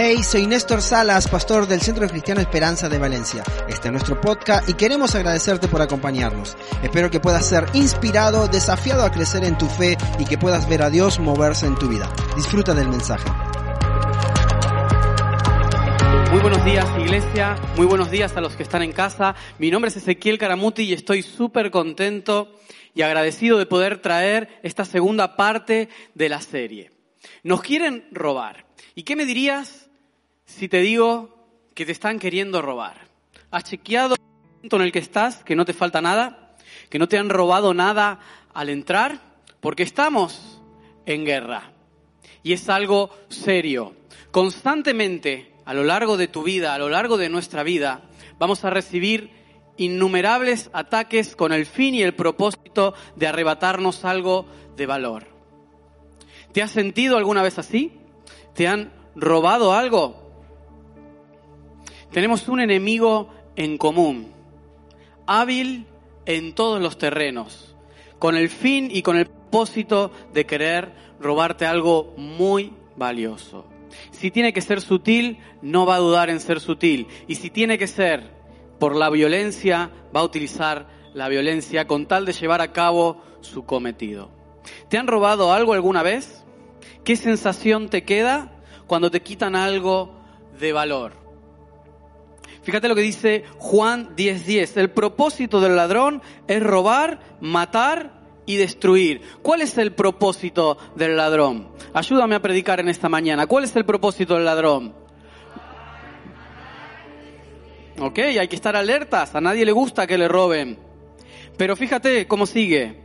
Hey, soy Néstor Salas, pastor del Centro Cristiano Esperanza de Valencia. Este es nuestro podcast y queremos agradecerte por acompañarnos. Espero que puedas ser inspirado, desafiado a crecer en tu fe y que puedas ver a Dios moverse en tu vida. Disfruta del mensaje. Muy buenos días iglesia, muy buenos días a los que están en casa. Mi nombre es Ezequiel Caramuti y estoy súper contento y agradecido de poder traer esta segunda parte de la serie. Nos quieren robar. ¿Y qué me dirías si te digo que te están queriendo robar? ¿Has chequeado el momento en el que estás, que no te falta nada? ¿Que no te han robado nada al entrar? Porque estamos en guerra. Y es algo serio. Constantemente, a lo largo de tu vida, a lo largo de nuestra vida, vamos a recibir innumerables ataques con el fin y el propósito de arrebatarnos algo de valor. ¿Te has sentido alguna vez así? ¿Te han robado algo? Tenemos un enemigo en común, hábil en todos los terrenos, con el fin y con el propósito de querer robarte algo muy valioso. Si tiene que ser sutil, no va a dudar en ser sutil. Y si tiene que ser por la violencia, va a utilizar la violencia con tal de llevar a cabo su cometido. ¿Te han robado algo alguna vez? ¿Qué sensación te queda cuando te quitan algo de valor? Fíjate lo que dice Juan 10:10. El propósito del ladrón es robar, matar y destruir. ¿Cuál es el propósito del ladrón? Ayúdame a predicar en esta mañana. ¿Cuál es el propósito del ladrón? Ok, hay que estar alertas. A nadie le gusta que le roben. Pero fíjate cómo sigue.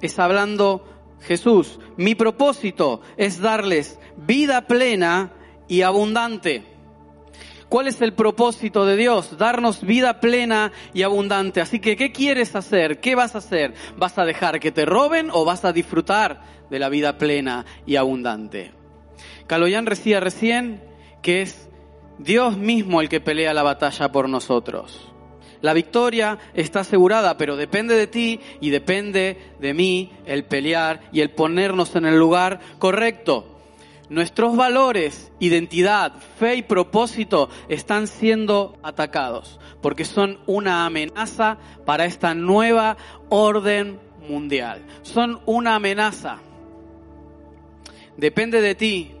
Es hablando Jesús. Mi propósito es darles vida plena y abundante. ¿Cuál es el propósito de Dios? Darnos vida plena y abundante. Así que, ¿qué quieres hacer? ¿Qué vas a hacer? ¿Vas a dejar que te roben o vas a disfrutar de la vida plena y abundante? Caloyan decía recién que es Dios mismo el que pelea la batalla por nosotros. La victoria está asegurada, pero depende de ti y depende de mí el pelear y el ponernos en el lugar correcto. Nuestros valores, identidad, fe y propósito están siendo atacados porque son una amenaza para esta nueva orden mundial. Son una amenaza. Depende de ti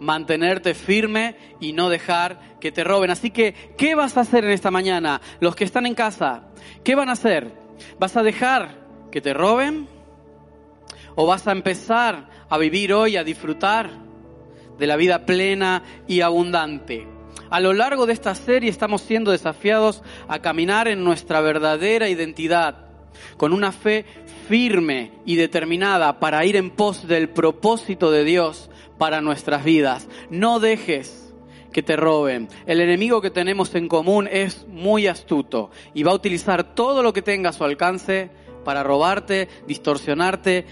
mantenerte firme y no dejar que te roben. Así que, ¿qué vas a hacer en esta mañana? Los que están en casa, ¿qué van a hacer? ¿Vas a dejar que te roben? ¿O vas a empezar a vivir hoy, a disfrutar de la vida plena y abundante. A lo largo de esta serie estamos siendo desafiados a caminar en nuestra verdadera identidad, con una fe firme y determinada para ir en pos del propósito de Dios para nuestras vidas. No dejes que te roben. El enemigo que tenemos en común es muy astuto y va a utilizar todo lo que tenga a su alcance para robarte, distorsionarte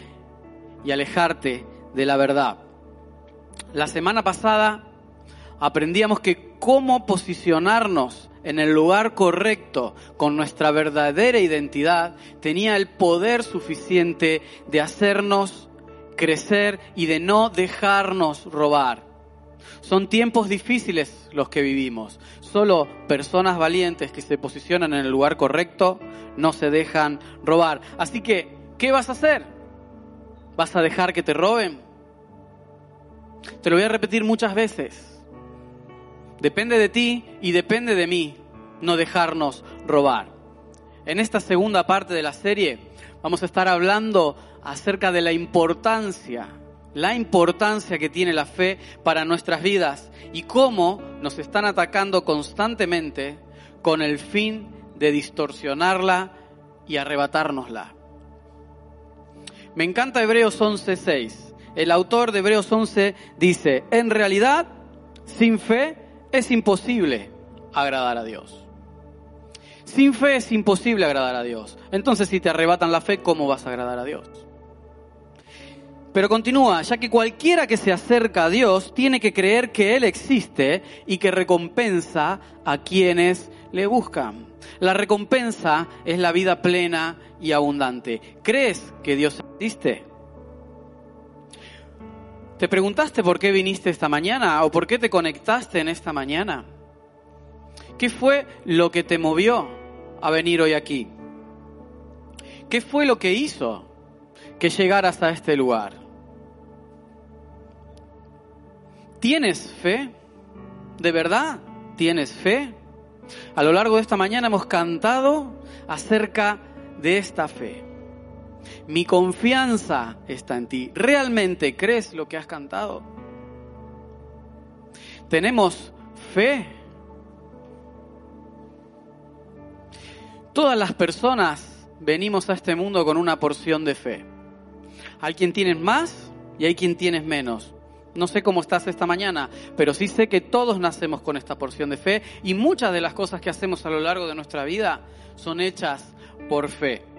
y alejarte de la verdad. La semana pasada aprendíamos que cómo posicionarnos en el lugar correcto con nuestra verdadera identidad tenía el poder suficiente de hacernos crecer y de no dejarnos robar. Son tiempos difíciles los que vivimos. Solo personas valientes que se posicionan en el lugar correcto no se dejan robar. Así que, ¿qué vas a hacer? ¿Vas a dejar que te roben? Te lo voy a repetir muchas veces. Depende de ti y depende de mí no dejarnos robar. En esta segunda parte de la serie vamos a estar hablando acerca de la importancia, la importancia que tiene la fe para nuestras vidas y cómo nos están atacando constantemente con el fin de distorsionarla y arrebatárnosla. Me encanta Hebreos 11:6 el autor de Hebreos 11 dice, en realidad, sin fe es imposible agradar a Dios. Sin fe es imposible agradar a Dios. Entonces, si te arrebatan la fe, ¿cómo vas a agradar a Dios? Pero continúa, ya que cualquiera que se acerca a Dios tiene que creer que Él existe y que recompensa a quienes le buscan. La recompensa es la vida plena y abundante. ¿Crees que Dios existe? ¿Te preguntaste por qué viniste esta mañana o por qué te conectaste en esta mañana? ¿Qué fue lo que te movió a venir hoy aquí? ¿Qué fue lo que hizo que llegaras a este lugar? ¿Tienes fe? ¿De verdad tienes fe? A lo largo de esta mañana hemos cantado acerca de esta fe. Mi confianza está en ti. ¿Realmente crees lo que has cantado? ¿Tenemos fe? Todas las personas venimos a este mundo con una porción de fe. Hay quien tienes más y hay quien tienes menos. No sé cómo estás esta mañana, pero sí sé que todos nacemos con esta porción de fe y muchas de las cosas que hacemos a lo largo de nuestra vida son hechas por fe.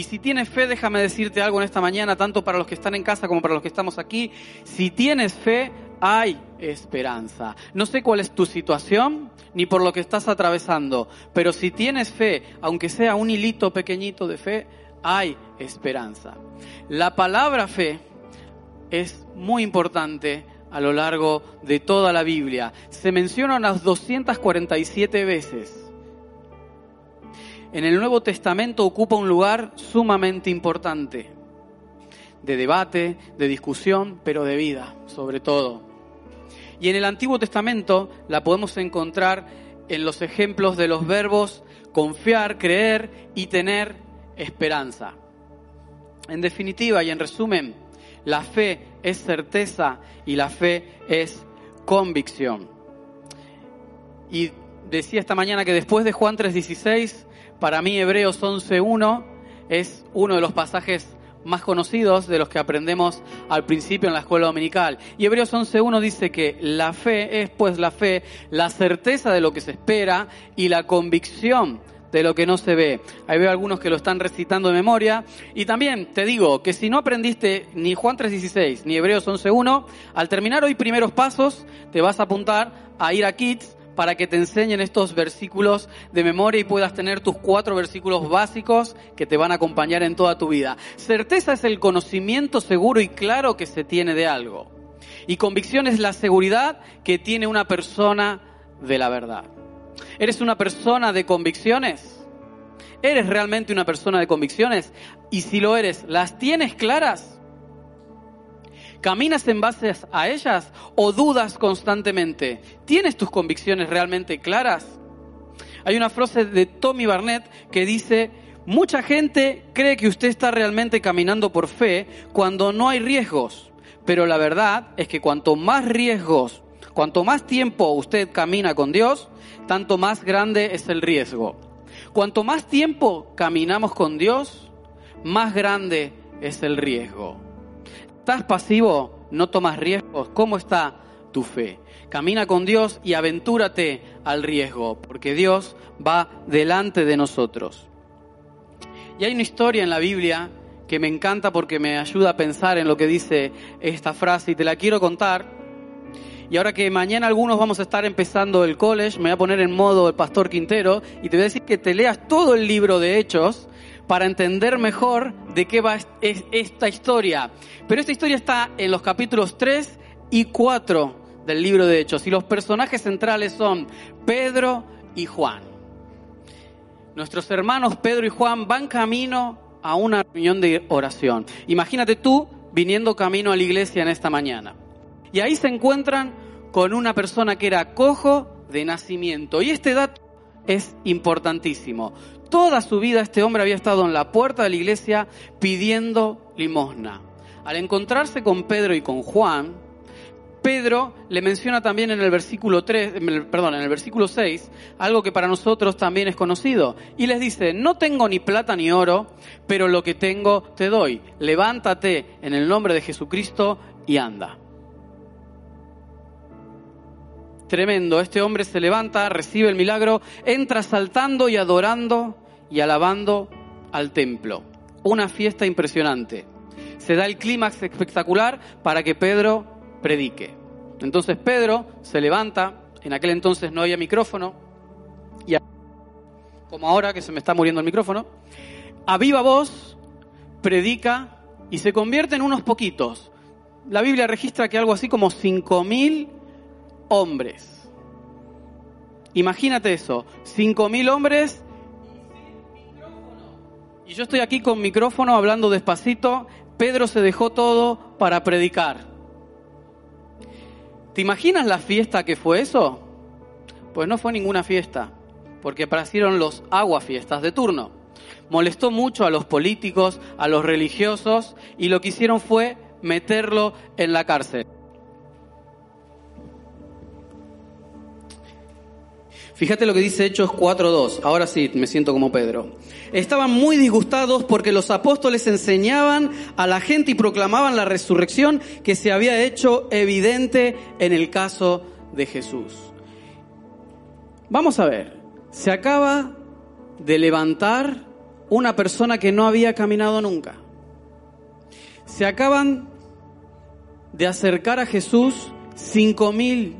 Y si tienes fe, déjame decirte algo en esta mañana, tanto para los que están en casa como para los que estamos aquí. Si tienes fe, hay esperanza. No sé cuál es tu situación ni por lo que estás atravesando, pero si tienes fe, aunque sea un hilito pequeñito de fe, hay esperanza. La palabra fe es muy importante a lo largo de toda la Biblia. Se menciona unas 247 veces en el Nuevo Testamento ocupa un lugar sumamente importante, de debate, de discusión, pero de vida, sobre todo. Y en el Antiguo Testamento la podemos encontrar en los ejemplos de los verbos confiar, creer y tener esperanza. En definitiva y en resumen, la fe es certeza y la fe es convicción. Y decía esta mañana que después de Juan 3:16 para mí Hebreos 11.1 es uno de los pasajes más conocidos de los que aprendemos al principio en la escuela dominical. Y Hebreos 11.1 dice que la fe es pues la fe, la certeza de lo que se espera y la convicción de lo que no se ve. Ahí veo algunos que lo están recitando de memoria. Y también te digo que si no aprendiste ni Juan 3.16 ni Hebreos 11.1, al terminar hoy primeros pasos, te vas a apuntar a ir a Kids para que te enseñen estos versículos de memoria y puedas tener tus cuatro versículos básicos que te van a acompañar en toda tu vida. Certeza es el conocimiento seguro y claro que se tiene de algo. Y convicción es la seguridad que tiene una persona de la verdad. ¿Eres una persona de convicciones? ¿Eres realmente una persona de convicciones? Y si lo eres, ¿las tienes claras? ¿Caminas en base a ellas o dudas constantemente? ¿Tienes tus convicciones realmente claras? Hay una frase de Tommy Barnett que dice, mucha gente cree que usted está realmente caminando por fe cuando no hay riesgos, pero la verdad es que cuanto más riesgos, cuanto más tiempo usted camina con Dios, tanto más grande es el riesgo. Cuanto más tiempo caminamos con Dios, más grande es el riesgo. ¿Estás pasivo? ¿No tomas riesgos? ¿Cómo está tu fe? Camina con Dios y aventúrate al riesgo, porque Dios va delante de nosotros. Y hay una historia en la Biblia que me encanta porque me ayuda a pensar en lo que dice esta frase y te la quiero contar. Y ahora que mañana algunos vamos a estar empezando el college, me voy a poner en modo el pastor Quintero y te voy a decir que te leas todo el libro de Hechos para entender mejor de qué va esta historia. Pero esta historia está en los capítulos 3 y 4 del libro de Hechos y los personajes centrales son Pedro y Juan. Nuestros hermanos Pedro y Juan van camino a una reunión de oración. Imagínate tú viniendo camino a la iglesia en esta mañana. Y ahí se encuentran con una persona que era cojo de nacimiento. Y este dato es importantísimo. Toda su vida este hombre había estado en la puerta de la iglesia pidiendo limosna. Al encontrarse con Pedro y con Juan, Pedro le menciona también en el versículo 3, perdón, en el versículo 6, algo que para nosotros también es conocido. Y les dice, no tengo ni plata ni oro, pero lo que tengo te doy. Levántate en el nombre de Jesucristo y anda. Tremendo, este hombre se levanta, recibe el milagro, entra saltando y adorando y alabando al templo. Una fiesta impresionante. Se da el clímax espectacular para que Pedro predique. Entonces Pedro se levanta, en aquel entonces no había micrófono, y como ahora que se me está muriendo el micrófono, a viva voz predica y se convierte en unos poquitos. la Biblia registra que algo así como 5.000 hombres. Imagínate eso, 5.000 hombres y yo estoy aquí con micrófono hablando despacito. Pedro se dejó todo para predicar. ¿Te imaginas la fiesta que fue eso? Pues no fue ninguna fiesta, porque aparecieron los aguafiestas de turno. Molestó mucho a los políticos, a los religiosos, y lo que hicieron fue meterlo en la cárcel. Fíjate lo que dice Hechos 4.2. Ahora sí, me siento como Pedro. Estaban muy disgustados porque los apóstoles enseñaban a la gente y proclamaban la resurrección que se había hecho evidente en el caso de Jesús. Vamos a ver, se acaba de levantar una persona que no había caminado nunca. Se acaban de acercar a Jesús cinco mil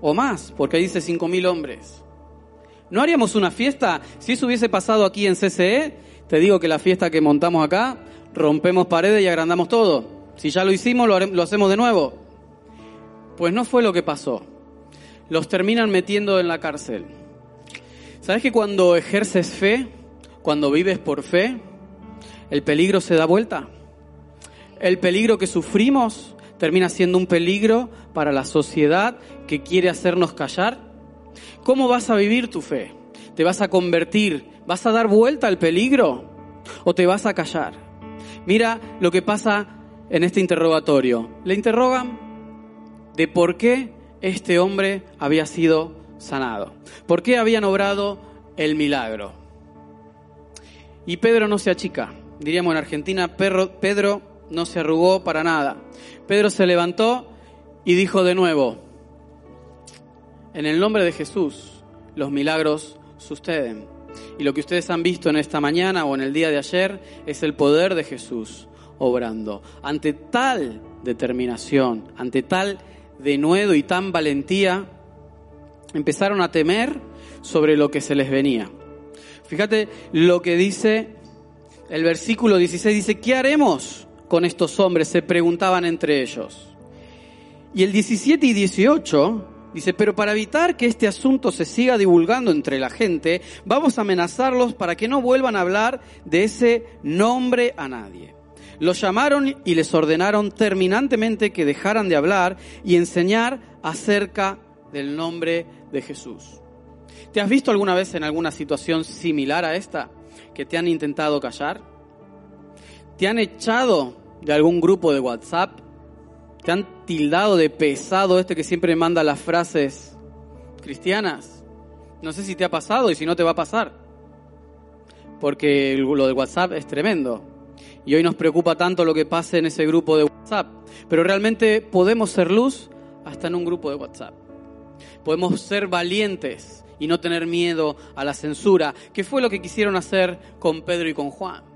o más, porque dice cinco mil hombres. ¿No haríamos una fiesta? Si eso hubiese pasado aquí en CCE, te digo que la fiesta que montamos acá, rompemos paredes y agrandamos todo. Si ya lo hicimos, lo, lo hacemos de nuevo. Pues no fue lo que pasó. Los terminan metiendo en la cárcel. ¿Sabes que cuando ejerces fe, cuando vives por fe, el peligro se da vuelta? El peligro que sufrimos termina siendo un peligro para la sociedad que quiere hacernos callar? ¿Cómo vas a vivir tu fe? ¿Te vas a convertir? ¿Vas a dar vuelta al peligro? ¿O te vas a callar? Mira lo que pasa en este interrogatorio. Le interrogan de por qué este hombre había sido sanado. ¿Por qué habían obrado el milagro? Y Pedro no se achica. Diríamos en Argentina, Pedro no se arrugó para nada. Pedro se levantó y dijo de nuevo, en el nombre de Jesús los milagros suceden. Y lo que ustedes han visto en esta mañana o en el día de ayer es el poder de Jesús obrando. Ante tal determinación, ante tal denuedo y tan valentía, empezaron a temer sobre lo que se les venía. Fíjate lo que dice el versículo 16, dice, ¿qué haremos? Con estos hombres? Se preguntaban entre ellos. Y el 17 y 18 dice, pero para evitar que este asunto se siga divulgando entre la gente, vamos a amenazarlos para que no vuelvan a hablar de ese nombre a nadie. Los llamaron y les ordenaron terminantemente que dejaran de hablar y enseñar acerca del nombre de Jesús. ¿Te has visto alguna vez en alguna situación similar a esta que te han intentado callar? ¿Te han echado de algún grupo de WhatsApp? ¿Te han tildado de pesado este que siempre manda las frases cristianas? No sé si te ha pasado y si no te va a pasar. Porque lo de WhatsApp es tremendo. Y hoy nos preocupa tanto lo que pase en ese grupo de WhatsApp. Pero realmente podemos ser luz hasta en un grupo de WhatsApp. Podemos ser valientes y no tener miedo a la censura, que fue lo que quisieron hacer con Pedro y con Juan.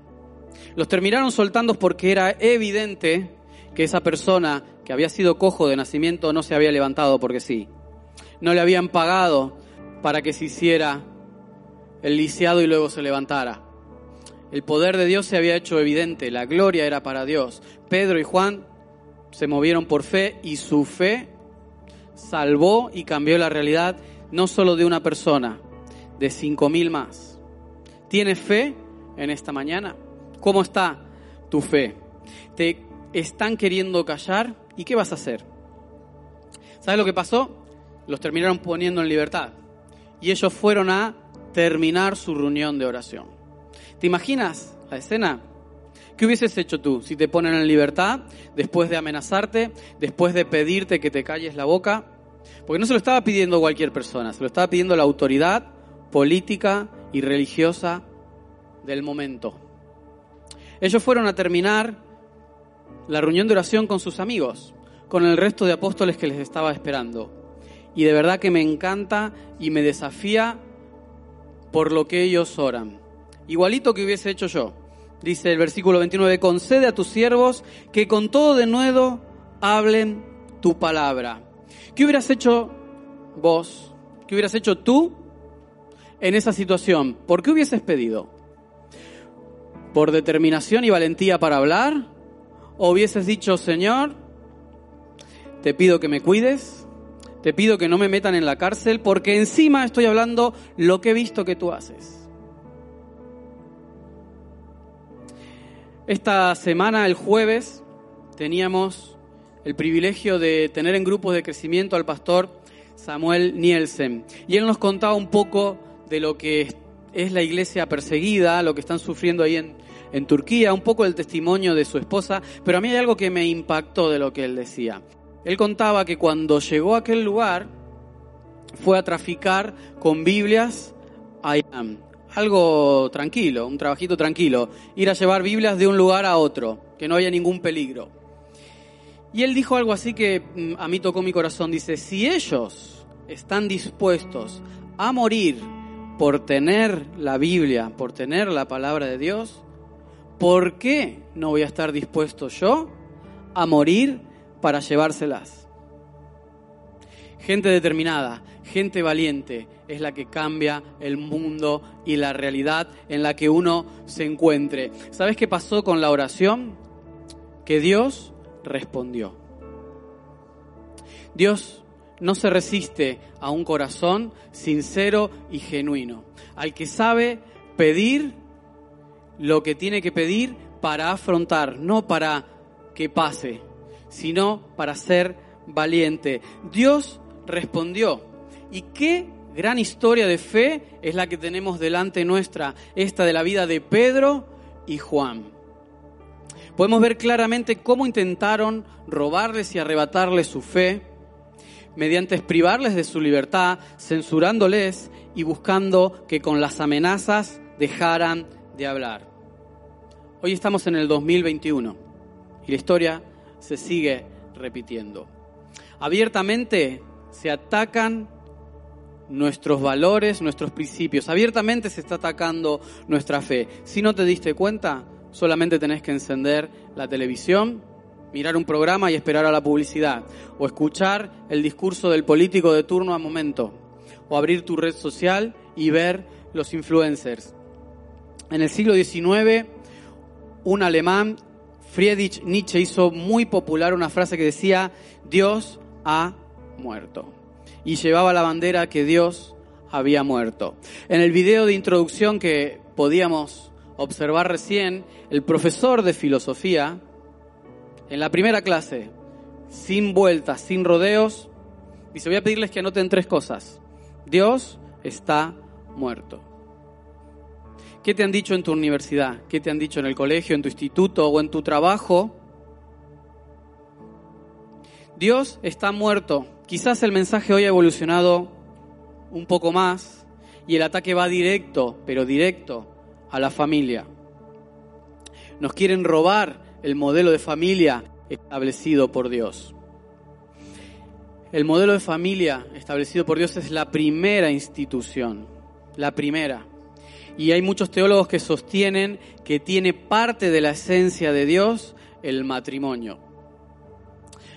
Los terminaron soltando porque era evidente que esa persona que había sido cojo de nacimiento no se había levantado porque sí. No le habían pagado para que se hiciera el lisiado y luego se levantara. El poder de Dios se había hecho evidente, la gloria era para Dios. Pedro y Juan se movieron por fe y su fe salvó y cambió la realidad no solo de una persona, de cinco mil más. ¿Tienes fe en esta mañana? ¿Cómo está tu fe? ¿Te están queriendo callar? ¿Y qué vas a hacer? ¿Sabes lo que pasó? Los terminaron poniendo en libertad. Y ellos fueron a terminar su reunión de oración. ¿Te imaginas la escena? ¿Qué hubieses hecho tú si te ponen en libertad después de amenazarte, después de pedirte que te calles la boca? Porque no se lo estaba pidiendo cualquier persona, se lo estaba pidiendo la autoridad política y religiosa del momento. Ellos fueron a terminar la reunión de oración con sus amigos, con el resto de apóstoles que les estaba esperando. Y de verdad que me encanta y me desafía por lo que ellos oran. Igualito que hubiese hecho yo. Dice el versículo 29, concede a tus siervos que con todo de nuevo hablen tu palabra. ¿Qué hubieras hecho vos? ¿Qué hubieras hecho tú en esa situación? ¿Por qué hubieses pedido? Por determinación y valentía para hablar? ¿O hubieses dicho, Señor, te pido que me cuides, te pido que no me metan en la cárcel, porque encima estoy hablando lo que he visto que tú haces. Esta semana, el jueves, teníamos el privilegio de tener en grupos de crecimiento al pastor Samuel Nielsen. Y él nos contaba un poco de lo que es la iglesia perseguida, lo que están sufriendo ahí en, Turquía, un poco el testimonio de su esposa, pero a mí hay algo que me impactó de lo que él decía. Él contaba que cuando llegó a aquel lugar fue a traficar con Biblias a Irán algo tranquilo, un trabajito tranquilo, ir a llevar Biblias de un lugar a otro, que no haya ningún peligro. Y él dijo algo así que mm, a mí tocó mi corazón, dice, si ellos están dispuestos a morir por tener la Biblia, por tener la palabra de Dios, ¿por qué no voy a estar dispuesto yo a morir para llevárselas? Gente determinada, gente valiente, es la que cambia el mundo y la realidad en la que uno se encuentre. ¿Sabes qué pasó con la oración? Que Dios respondió. Dios no se resiste a un corazón sincero y genuino, al que sabe pedir lo que tiene que pedir para afrontar, no para que pase, sino para ser valiente. Dios respondió. ¿Y qué gran historia de fe es la que tenemos delante nuestra, esta de la vida de Pedro y Juan. Podemos ver claramente cómo intentaron robarles y arrebatarles su fe, mediante privarles de su libertad, censurándoles y buscando que con las amenazas dejaran de hablar. Hoy estamos en el 2021 y la historia se sigue repitiendo. Abiertamente se atacan nuestros valores, nuestros principios. Abiertamente se está atacando nuestra fe. Si no te diste cuenta, solamente tenés que encender la televisión, mirar un programa y esperar a la publicidad, o escuchar el discurso del político de turno a momento, o abrir tu red social y ver los influencers. En el siglo XIX, un alemán, Friedrich Nietzsche, hizo muy popular una frase que decía, Dios ha muerto y llevaba la bandera que Dios había muerto. En el video de introducción que podíamos observar recién, el profesor de filosofía, en la primera clase, sin vueltas, sin rodeos, dice, voy a pedirles que anoten tres cosas. Dios está muerto. ¿Qué te han dicho en tu universidad? ¿Qué te han dicho en el colegio, en tu instituto o en tu trabajo? Dios está muerto. Quizás el mensaje hoy ha evolucionado un poco más y el ataque va directo, pero directo, a la familia. Nos quieren robar el modelo de familia establecido por Dios. El modelo de familia establecido por Dios es la primera institución, la primera. Y hay muchos teólogos que sostienen que tiene parte de la esencia de Dios el matrimonio.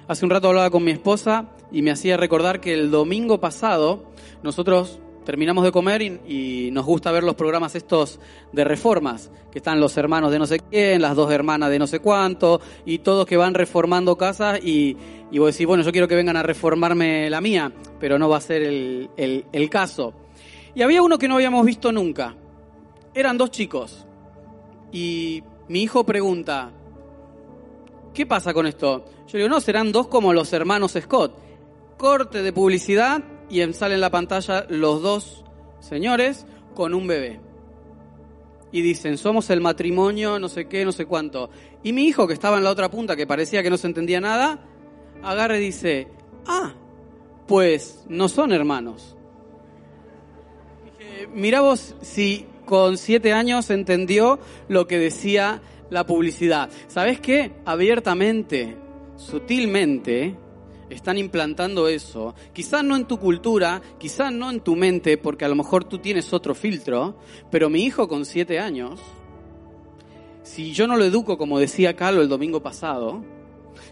Hace un rato hablaba con mi esposa y me hacía recordar que el domingo pasado nosotros terminamos de comer y, nos gusta ver los programas estos de reformas, que están los hermanos de no sé quién, las dos hermanas de no sé cuánto, y todos que van reformando casas y, y vos decís, bueno, yo quiero que vengan a reformarme la mía, pero no va a ser el, el caso. Y había uno que no habíamos visto nunca. Eran dos chicos. Y mi hijo pregunta, ¿qué pasa con esto? Yo digo, no, serán dos como los hermanos Scott corte de publicidad y sale en la pantalla los dos señores con un bebé. Y dicen, somos el matrimonio, no sé qué, no sé cuánto. Y mi hijo, que estaba en la otra punta, que parecía que no se entendía nada, agarra y dice, ah, pues no son hermanos. Dije, mira vos si con siete años entendió lo que decía la publicidad. ¿Sabes qué? Abiertamente, sutilmente, están implantando eso, quizás no en tu cultura, quizás no en tu mente, porque a lo mejor tú tienes otro filtro, pero mi hijo con siete años, si yo no lo educo como decía Carlos el domingo pasado,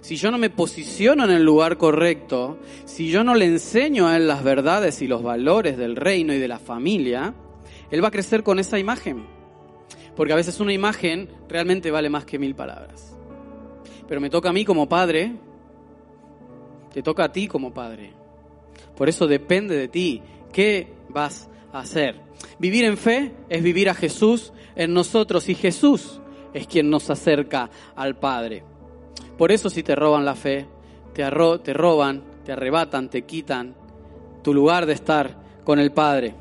si yo no me posiciono en el lugar correcto, si yo no le enseño a él las verdades y los valores del reino y de la familia, él va a crecer con esa imagen. Porque a veces una imagen realmente vale más que mil palabras. Pero me toca a mí como padre te toca a ti como padre. Por eso depende de ti. ¿Qué vas a hacer? Vivir en fe es vivir a Jesús en nosotros y Jesús es quien nos acerca al Padre. Por eso si te roban la fe, te, te roban, te arrebatan, te quitan tu lugar de estar con el Padre.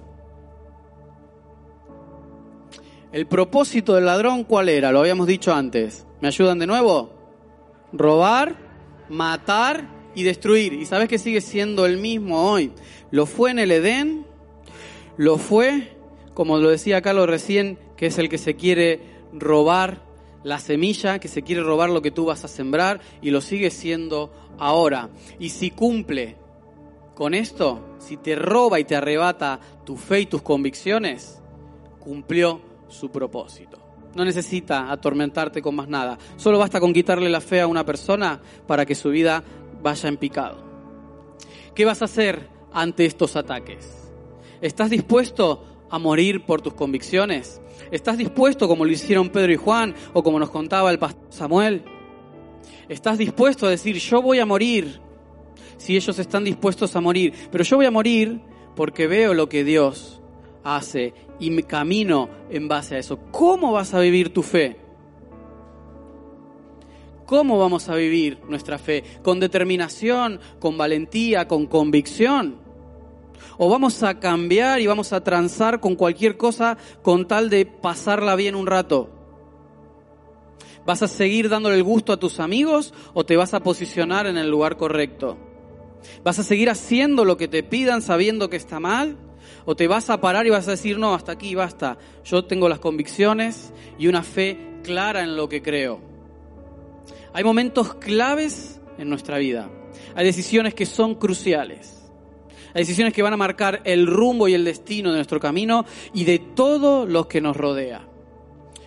El propósito del ladrón, ¿cuál era? Lo habíamos dicho antes. ¿Me ayudan de nuevo? Robar, matar y destruir. ¿Y sabes que sigue siendo el mismo hoy? Lo fue en el Edén, lo fue, como lo decía Carlos recién, que es el que se quiere robar la semilla, que se quiere robar lo que tú vas a sembrar y lo sigue siendo ahora. Y si cumple con esto, si te roba y te arrebata tu fe y tus convicciones, cumplió su propósito. No necesita atormentarte con más nada. Solo basta con quitarle la fe a una persona para que su vida vaya en picado. ¿Qué vas a hacer ante estos ataques? ¿Estás dispuesto a morir por tus convicciones? ¿Estás dispuesto como lo hicieron Pedro y Juan o como nos contaba el pastor Samuel? ¿Estás dispuesto a decir, yo voy a morir si ellos están dispuestos a morir? Pero yo voy a morir porque veo lo que Dios hace y me camino en base a eso. ¿Cómo vas a vivir tu fe? ¿Cómo vamos a vivir nuestra fe? ¿Con determinación, con valentía, con convicción? ¿O vamos a cambiar y vamos a transar con cualquier cosa con tal de pasarla bien un rato? ¿Vas a seguir dándole el gusto a tus amigos o te vas a posicionar en el lugar correcto? ¿Vas a seguir haciendo lo que te pidan sabiendo que está mal? ¿O te vas a parar y vas a decir, no, hasta aquí, basta? Yo tengo las convicciones y una fe clara en lo que creo. Hay momentos claves en nuestra vida. Hay decisiones que son cruciales. Hay decisiones que van a marcar el rumbo y el destino de nuestro camino y de todo lo que nos rodea.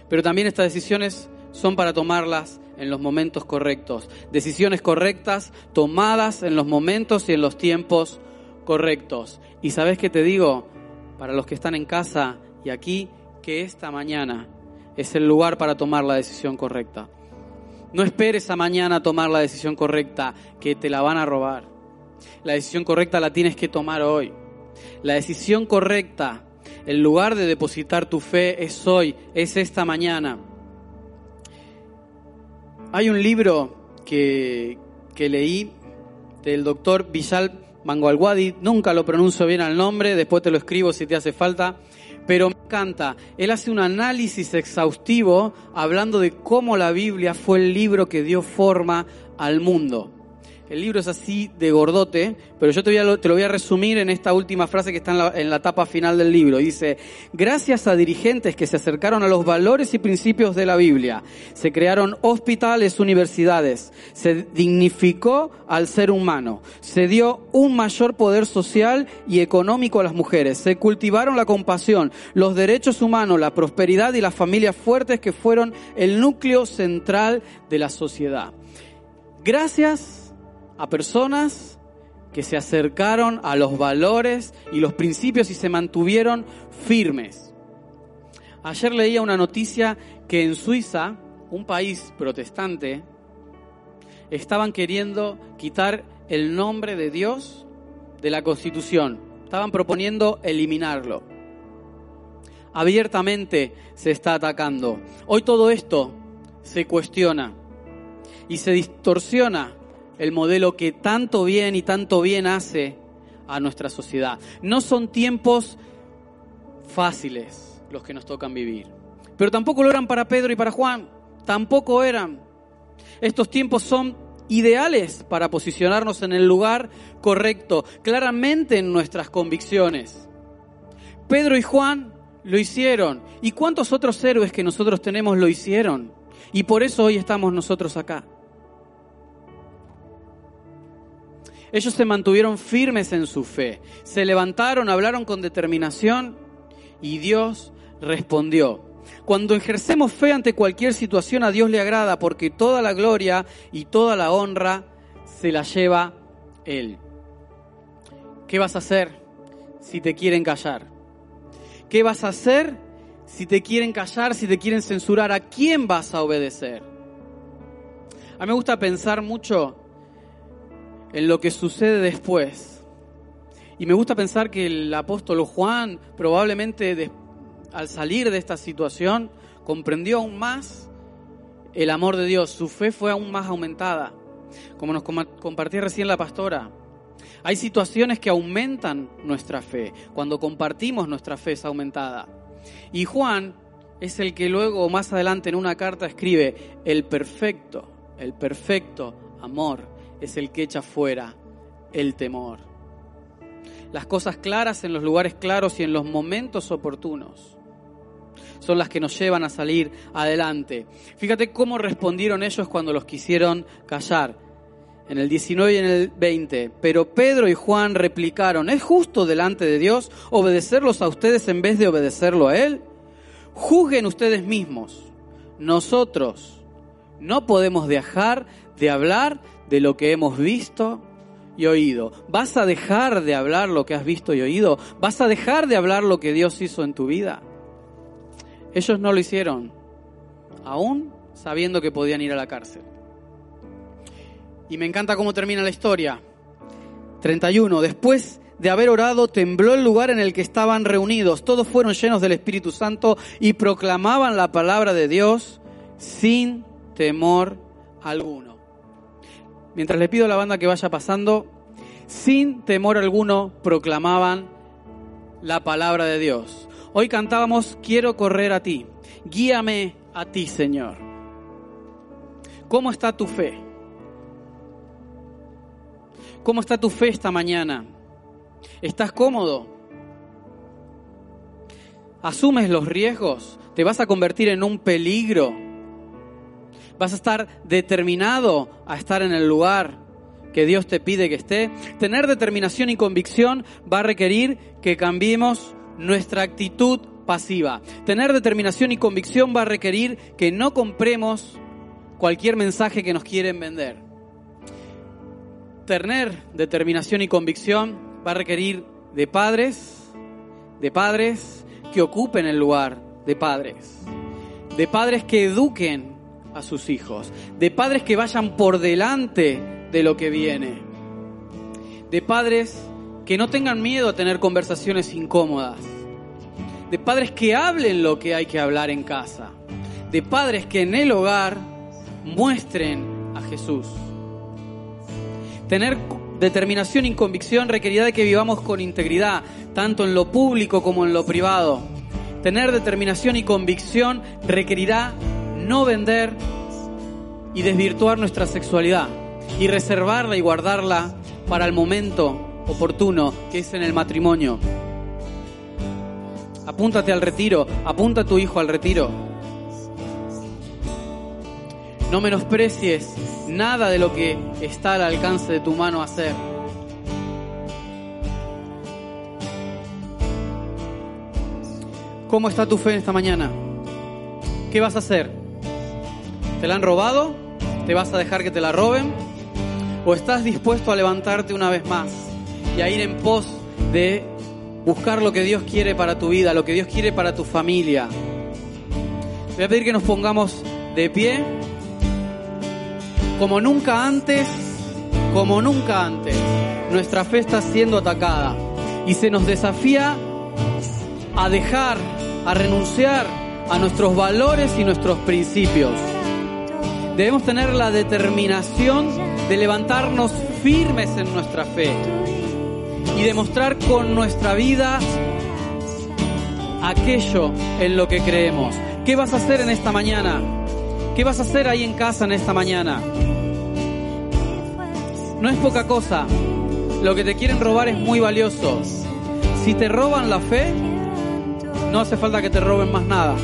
Pero también estas decisiones son para tomarlas en los momentos correctos. Decisiones correctas tomadas en los momentos y en los tiempos correctos. Y sabes qué te digo, para los que están en casa y aquí, que esta mañana es el lugar para tomar la decisión correcta. No esperes a mañana tomar la decisión correcta, que te la van a robar. La decisión correcta la tienes que tomar hoy. La decisión correcta, el lugar de depositar tu fe es hoy, es esta mañana. Hay un libro que, que leí del doctor Vishal Mangualwadi, nunca lo pronuncio bien al nombre, después te lo escribo si te hace falta pero encanta. Él hace un análisis exhaustivo hablando de cómo la Biblia fue el libro que dio forma al mundo. El libro es así de gordote, pero yo te, lo voy a resumir en esta última frase que está en la, en la etapa final del libro. Dice, gracias a dirigentes que se acercaron a los valores y principios de la Biblia, se crearon hospitales, universidades, se dignificó al ser humano, se dio un mayor poder social y económico a las mujeres, se cultivaron la compasión, los derechos humanos, la prosperidad y las familias fuertes que fueron el núcleo central de la sociedad. Gracias a personas que se acercaron a los valores y los principios y se mantuvieron firmes. Ayer leía una noticia que en Suiza, un país protestante, estaban queriendo quitar el nombre de Dios de la Constitución. Estaban proponiendo eliminarlo. Abiertamente se está atacando. Hoy todo esto se cuestiona y se distorsiona el modelo que tanto bien y tanto bien hace a nuestra sociedad. No son tiempos fáciles los que nos tocan vivir, pero tampoco lo eran para Pedro y para Juan, tampoco eran. Estos tiempos son ideales para posicionarnos en el lugar correcto, claramente en nuestras convicciones. Pedro y Juan lo hicieron. ¿Y cuántos otros héroes que nosotros tenemos lo hicieron? Y por eso hoy estamos nosotros acá. Ellos se mantuvieron firmes en su fe, se levantaron, hablaron con determinación y Dios respondió. Cuando ejercemos fe ante cualquier situación a Dios le agrada porque toda la gloria y toda la honra se la lleva Él. ¿Qué vas a hacer si te quieren callar? ¿Qué vas a hacer si te quieren callar, si te quieren censurar? ¿A quién vas a obedecer? A mí me gusta pensar mucho en lo que sucede después. Y me gusta pensar que el apóstol Juan probablemente al salir de esta situación comprendió aún más el amor de Dios, su fe fue aún más aumentada, como nos compartía recién la pastora. Hay situaciones que aumentan nuestra fe, cuando compartimos nuestra fe es aumentada. Y Juan es el que luego más adelante en una carta escribe, el perfecto, el perfecto amor es el que echa fuera el temor. Las cosas claras en los lugares claros y en los momentos oportunos son las que nos llevan a salir adelante. Fíjate cómo respondieron ellos cuando los quisieron callar. En el 19 y en el 20. Pero Pedro y Juan replicaron, ¿es justo delante de Dios obedecerlos a ustedes en vez de obedecerlo a Él? Juzguen ustedes mismos. Nosotros no podemos dejar de hablar de lo que hemos visto y oído. ¿Vas a dejar de hablar lo que has visto y oído? ¿Vas a dejar de hablar lo que Dios hizo en tu vida? Ellos no lo hicieron, aún sabiendo que podían ir a la cárcel. Y me encanta cómo termina la historia. 31. Después de haber orado, tembló el lugar en el que estaban reunidos. Todos fueron llenos del Espíritu Santo y proclamaban la palabra de Dios sin temor alguno. Mientras le pido a la banda que vaya pasando, sin temor alguno proclamaban la palabra de Dios. Hoy cantábamos, quiero correr a ti, guíame a ti, Señor. ¿Cómo está tu fe? ¿Cómo está tu fe esta mañana? ¿Estás cómodo? ¿Asumes los riesgos? ¿Te vas a convertir en un peligro? ¿Vas a estar determinado a estar en el lugar que Dios te pide que esté? Tener determinación y convicción va a requerir que cambiemos nuestra actitud pasiva. Tener determinación y convicción va a requerir que no compremos cualquier mensaje que nos quieren vender. Tener determinación y convicción va a requerir de padres, de padres que ocupen el lugar de padres, de padres que eduquen a sus hijos, de padres que vayan por delante de lo que viene, de padres que no tengan miedo a tener conversaciones incómodas, de padres que hablen lo que hay que hablar en casa, de padres que en el hogar muestren a Jesús. Tener determinación y convicción requerirá de que vivamos con integridad, tanto en lo público como en lo privado. Tener determinación y convicción requerirá no vender y desvirtuar nuestra sexualidad y reservarla y guardarla para el momento oportuno que es en el matrimonio. Apúntate al retiro, apunta a tu hijo al retiro. No menosprecies nada de lo que está al alcance de tu mano hacer. ¿Cómo está tu fe esta mañana? ¿Qué vas a hacer? ¿Te la han robado? ¿Te vas a dejar que te la roben? ¿O estás dispuesto a levantarte una vez más y a ir en pos de buscar lo que Dios quiere para tu vida, lo que Dios quiere para tu familia? Voy a pedir que nos pongamos de pie como nunca antes, como nunca antes, nuestra fe está siendo atacada y se nos desafía a dejar, a renunciar a nuestros valores y nuestros principios. Debemos tener la determinación de levantarnos firmes en nuestra fe y demostrar con nuestra vida aquello en lo que creemos. ¿Qué vas a hacer en esta mañana? ¿Qué vas a hacer ahí en casa en esta mañana? No es poca cosa. Lo que te quieren robar es muy valioso. Si te roban la fe, no hace falta que te roben más nada.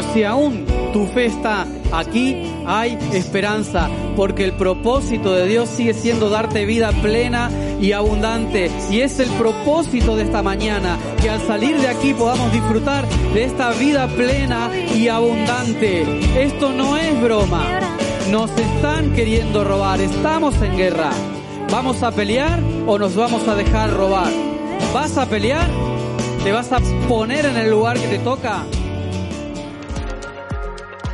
Pero si aún tu fe está aquí, hay esperanza, porque el propósito de Dios sigue siendo darte vida plena y abundante. Y es el propósito de esta mañana, que al salir de aquí podamos disfrutar de esta vida plena y abundante. Esto no es broma. Nos están queriendo robar, estamos en guerra. ¿Vamos a pelear o nos vamos a dejar robar? ¿Vas a pelear? ¿Te vas a poner en el lugar que te toca?